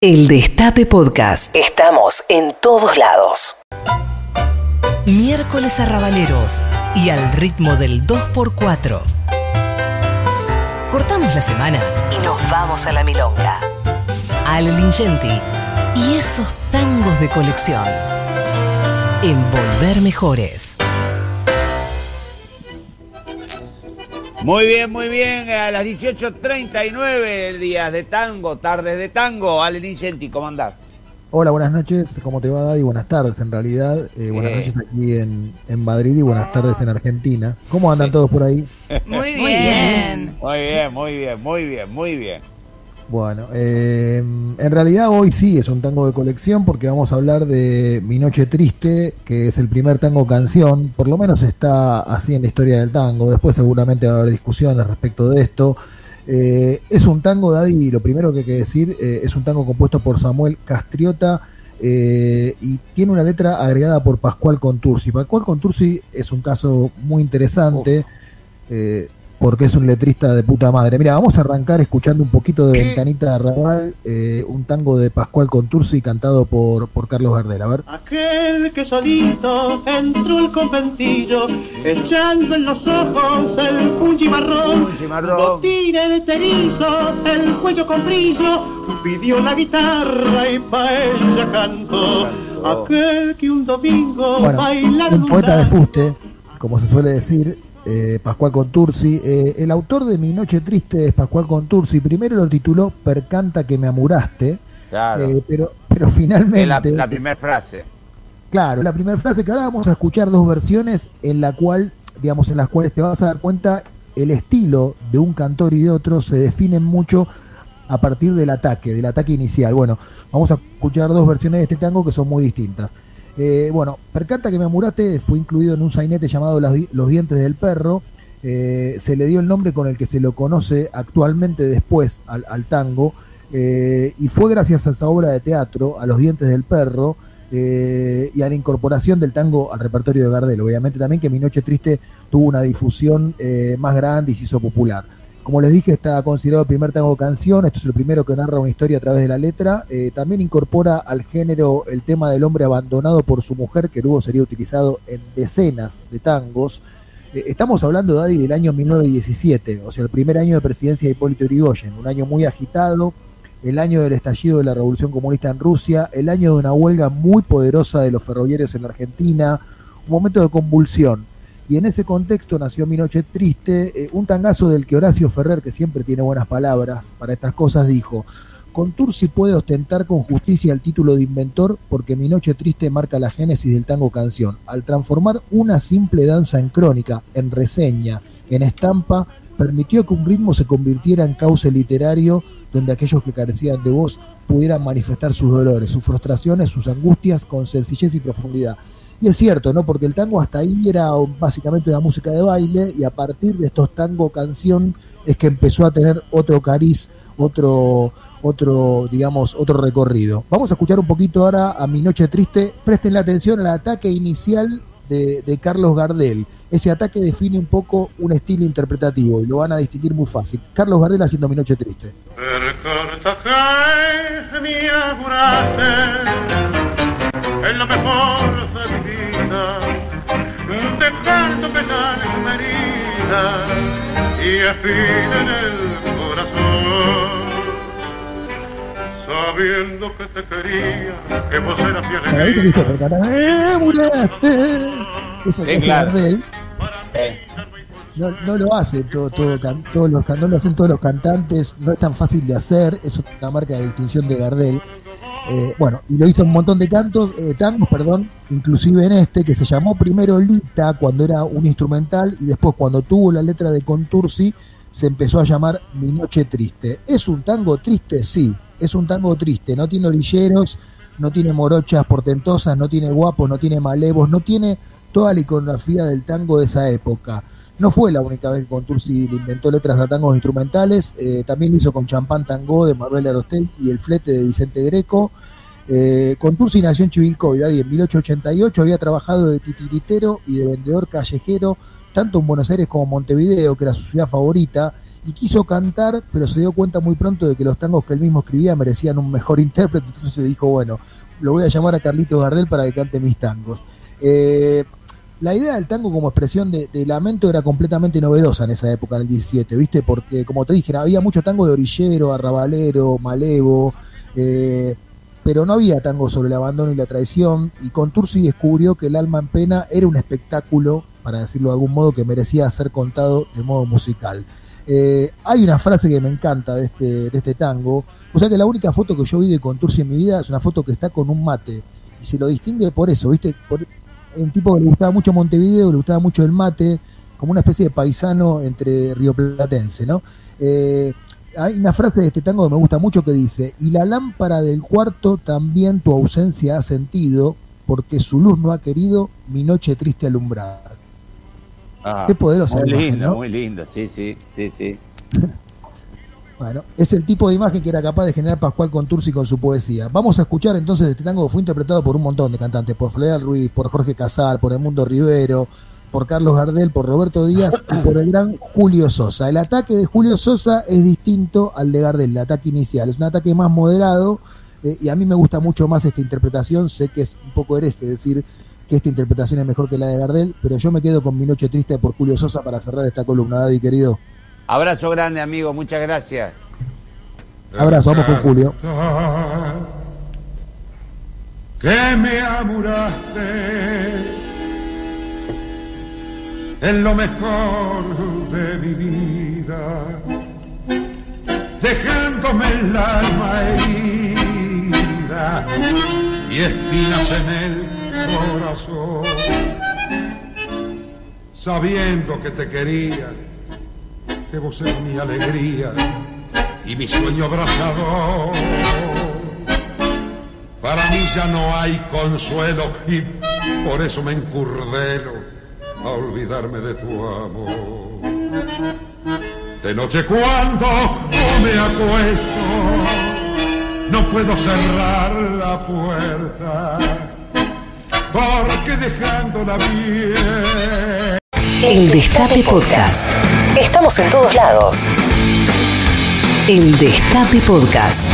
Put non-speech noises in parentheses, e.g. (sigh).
El Destape Podcast. Estamos en todos lados. Miércoles arrabaleros y al ritmo del 2x4. Cortamos la semana y nos vamos a la milonga. Ale Lingenti y esos tangos de colección. Envolver mejores. Muy bien, muy bien. A las 18.39 días de tango, tardes de tango. Ale Lincenti, ¿cómo andás? Hola, buenas noches. ¿Cómo te va, Daddy? Buenas tardes, en realidad. Eh, buenas Eh. noches aquí en, en Madrid y buenas tardes en Argentina. ¿Cómo andan todos por ahí? Muy bien. Muy bien, muy bien, muy bien, muy bien. Bueno, eh, en realidad hoy sí es un tango de colección porque vamos a hablar de Mi Noche Triste, que es el primer tango canción, por lo menos está así en la historia del tango, después seguramente va a haber discusiones respecto de esto. Eh, es un tango, Daddy, y lo primero que hay que decir, eh, es un tango compuesto por Samuel Castriota eh, y tiene una letra agregada por Pascual Contursi. Pascual Contursi es un caso muy interesante. eh, porque es un letrista de puta madre. Mira, vamos a arrancar escuchando un poquito de Ventanita de Arrabal, eh, un tango de Pascual Contursi cantado por, por Carlos Gardel. A ver. Aquel que solito entró al conventillo, echando en los ojos el punchi marrón, Punchi marrón. botina de cerizo, el cuello con brillo, pidió la guitarra y pa' ella cantó. Aquel que un domingo Bueno, bailaron un poeta de fuste, como se suele decir, eh, Pascual Contursi. Eh, el autor de Mi Noche Triste es Pascual Contursi. Primero lo tituló Percanta que me amuraste, Claro. eh, pero, pero finalmente... la, la primera frase. Claro, la primera frase que ahora vamos a escuchar dos versiones en la cual, digamos, en las cuales te vas a dar cuenta el estilo de un cantor y de otro se definen mucho a partir del ataque, del ataque inicial. Bueno, vamos a escuchar dos versiones de este tango que son muy distintas. Eh, bueno, Percanta que me amuraste fue incluido en un sainete llamado Los, Di- Los dientes del perro. Eh, se le dio el nombre con el que se lo conoce actualmente después al, tango. eh, y fue gracias a esa obra de teatro, a Los dientes del perro, eh, y a la incorporación del tango al repertorio de Gardel. Obviamente también que Mi Noche Triste tuvo una difusión más grande y se hizo popular. Como les dije, está considerado el primer tango canción, esto es el primero que narra una historia a través de la letra. Eh, también incorpora al género el tema del hombre abandonado por su mujer, que luego sería utilizado en decenas de tangos. Eh, estamos hablando, Daddy, del año 1917, o sea, el primer año de presidencia de Hipólito Yrigoyen, un año muy agitado, el año del estallido de la Revolución Comunista en Rusia, el año de una huelga muy poderosa de los ferroviarios en la Argentina, un momento de convulsión. Y en ese contexto nació Mi Noche Triste, eh, un tangazo del que Horacio Ferrer, que siempre tiene buenas palabras para estas cosas, dijo, Contursi puede ostentar con justicia el título de inventor porque Mi Noche Triste marca la génesis del tango canción. Al transformar una simple danza en crónica, en reseña, en estampa, permitió que un ritmo se convirtiera en cauce literario donde aquellos que carecían de voz pudieran manifestar sus dolores, sus frustraciones, sus angustias con sencillez y profundidad. Y es cierto, ¿no? Porque el tango hasta ahí era básicamente una música de baile y a partir de estos tango canción es que empezó a tener otro cariz, otro otro, digamos, otro recorrido. Vamos a escuchar un poquito ahora a Mi Noche Triste. Presten la atención al ataque inicial de, Carlos Gardel. Ese ataque define un poco un estilo interpretativo y lo van a distinguir muy fácil. Carlos Gardel haciendo Mi Noche Triste. De vida, dejando penar en mi herida y espina en el corazón. Sabiendo que te quería, que vos eras mi Para ahí te alegría. dijo, "Percata, ¡eh, muraste". Eso que hace claro. Gardel Eh, no, no lo hace todo, todo, can- todos los, no lo hacen todos los cantantes, no es tan fácil de hacer, es una marca de distinción de Gardel. Eh, bueno, y lo hizo un montón de cantos, eh, tangos, perdón, inclusive en este, que se llamó primero Lita cuando era un instrumental y después cuando tuvo la letra de Contursi se empezó a llamar Mi Noche Triste. ¿Es un tango triste? Sí, es un tango triste, no tiene orilleros, no tiene morochas portentosas, no tiene guapos, no tiene malevos, no tiene toda la iconografía del tango de esa época. No fue la única vez que Contursi le inventó letras a tangos instrumentales, eh, también lo hizo con Champán Tango de Manuel Arostel y El Flete de Vicente Greco. Eh, nació en Chivilcoy, y en 1888 había trabajado de titiritero y de vendedor callejero, tanto en Buenos Aires como en Montevideo, que era su ciudad favorita, y quiso cantar, pero se dio cuenta muy pronto de que los tangos que él mismo escribía merecían un mejor (laughs) intérprete, entonces se dijo, bueno, lo voy a llamar a Carlitos Gardel para que cante mis tangos. Eh, la idea del tango como expresión de, lamento era completamente novedosa en esa época, en el 17, ¿viste? Porque, como te dije, había mucho tango de orillero, arrabalero, malevo, eh, pero no había tango sobre el abandono y la traición, y Contursi descubrió que El alma en pena era un espectáculo, para decirlo de algún modo, que merecía ser contado de modo musical. Eh, hay una frase que me encanta de este, de este tango, o sea que la única foto que yo vi de Contursi en mi vida es una foto que está con un mate, y se lo distingue por eso, ¿viste? Por, un tipo que le gustaba mucho Montevideo, le gustaba mucho el mate, como una especie de paisano entre rioplatense, ¿no? Eh, hay una frase de este tango que me gusta mucho que dice, y la lámpara del cuarto también tu ausencia ha sentido, porque su luz no ha querido mi noche triste alumbrar. Ah, Qué poderosa Muy lindo, ¿no? muy lindo, sí, sí, sí, sí. (laughs) Bueno, es el tipo de imagen que era capaz de generar Pascual Contursi con su poesía. Vamos a escuchar entonces este tango fue interpretado por un montón de cantantes, por Fleal Ruiz, por Jorge Casal, por Edmundo Rivero, por Carlos Gardel, por Roberto Díaz y por el gran Julio Sosa. El ataque de Julio Sosa es distinto al de Gardel, el ataque inicial. Es un ataque más moderado eh, y a mí me gusta mucho más esta interpretación. Sé que es un poco hereje decir que esta interpretación es mejor que la de Gardel, pero yo me quedo con Mi Noche Triste por Julio Sosa para cerrar esta columna, Daddy querido. Abrazo grande, amigo, muchas gracias. Abrazo, vamos con Julio. Que me amuraste en lo mejor de mi vida, dejándome el alma herida y espinas en el corazón, sabiendo que te quería, que vos eras mi alegría y mi sueño abrazador. Para mí ya no hay consuelo y por eso me encurdelo a olvidarme de tu amor. De noche cuando me acuesto, no puedo cerrar la puerta, porque dejándola bien. El Destape Podcast. En todos lados. El Destape Podcast.